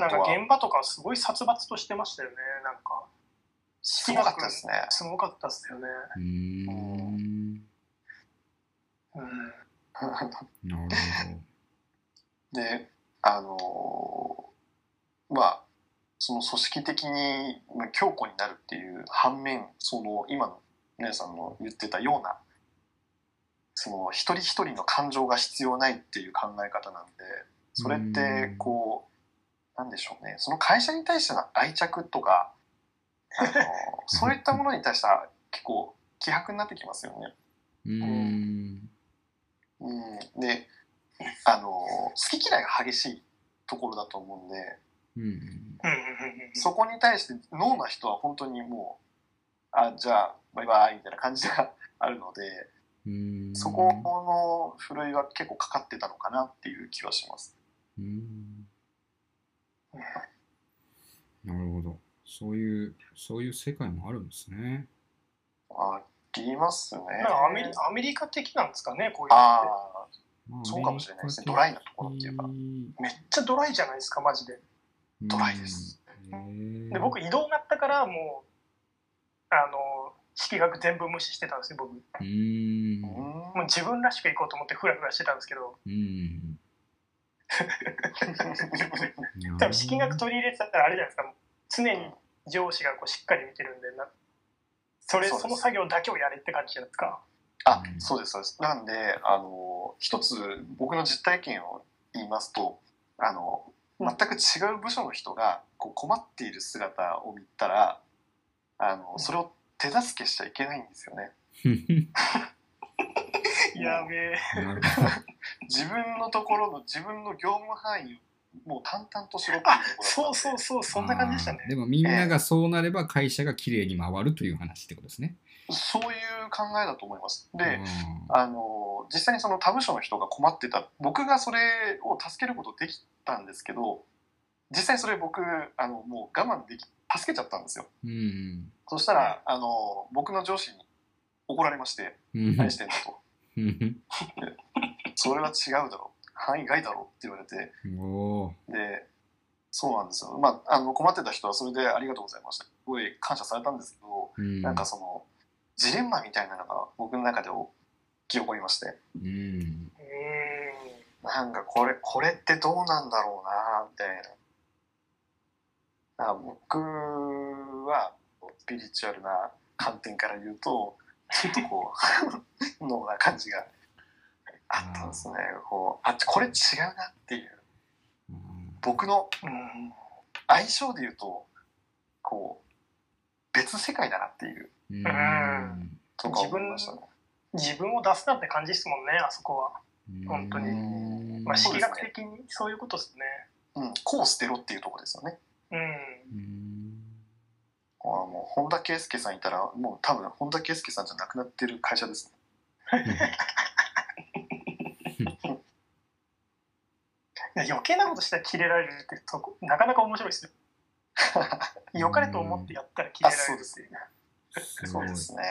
なんか現場とかすごい殺伐としてましたよね。なんか。すごかったですね。すごかったですよね。うーん。うん。で、あのーまあ、その組織的にまあ強固になるっていう反面、その今の皆さんの言ってたような、その一人一人の感情が必要ないっていう考え方なんで、それってこう、なんでしょうね、その会社に対しての愛着とか、あのー そういったものに対しては結構希薄になってきますよね。うーん。うん、で、あのー好き嫌いが激しいところだと思うんで、うんうんうん。うんうんそこに対してノーな人は本当にもう、あ、じゃあ、バイバイみたいな感じがあるので、うーん。そこのふるいは結構かかってたのかなっていう気はします。うーんなるほど。そういうそういう世界もあるんですね。ありますね。なんかアメリアメリカ的なんですかねこういうのって。あまあそうかもしれないですね。ドライなところっていうか。的めっちゃドライじゃないですかマジで。ドライです。うんで僕移動があったからもうあの式学全部無視してたんですよ僕。もう自分らしく行こうと思ってフラフラしてたんですけど。うん多分式学取り入れてたらあれじゃないですか。常に上司がこうしっかり見てるんでなそれその作業だけをやれって感じじゃないですか。あ、そうです、そうです。なんで、あの、一つ僕の実体験を言いますと、あの、全く違う部署の人がこう困っている姿を見たら、あの、それを手助けしちゃいけないんですよね。やべえ自分のところの自分の業務範囲をもう淡々としろってそうそうそうそんな感じでしたね。でもみんながそうなれば会社がきれいに回るという話ってことですね。そういう考えだと思います。で、うんあの実際にその他部署の人が困ってた僕がそれを助けることできたんですけど実際それ僕あのもう我慢でき助けちゃったんですよ。うんそしたらあの僕の上司に怒られまして「うん。何してんだ」と。うん「それは違うだろう。範囲外だろう」って言われて。でそうなんですよ。まああの困ってた人はそれでありがとうございました。すごい感謝されたんですけどうん。なんかそのジレンマみたいなのが僕の中で起き起こりまして。うん。うーんなんかこれ、これってどうなんだろうな、みたいな。僕は、スピリチュアルな観点から言うと、ちょっとこう、脳な感じがあったんですね。こう、あ、これ違うなっていう。うん。僕のうん相性で言うと、こう、別世界だなっていう、うん。とか思いましたね。自分を出すなって感じですもんねあそこは、本当に。うん。まあ、そうですね。式学的にそういうことですね。うん、こう捨てろっていうところですよね。うん。うん。あもう本田圭佑さんいたら、もう多分本田圭佑さんじゃなくなってる会社ですね。いや余計なことしたらキレられるってとこなかなか面白いですよ 良かれと思ってやったらキレあ、られるそうですね。すごいそうですね。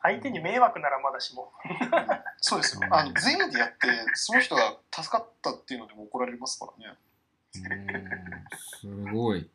相手に迷惑ならまだしもうん そうですよ。あの全員でやって、その人が助かったっていうのでも怒られますからね。うんすごい。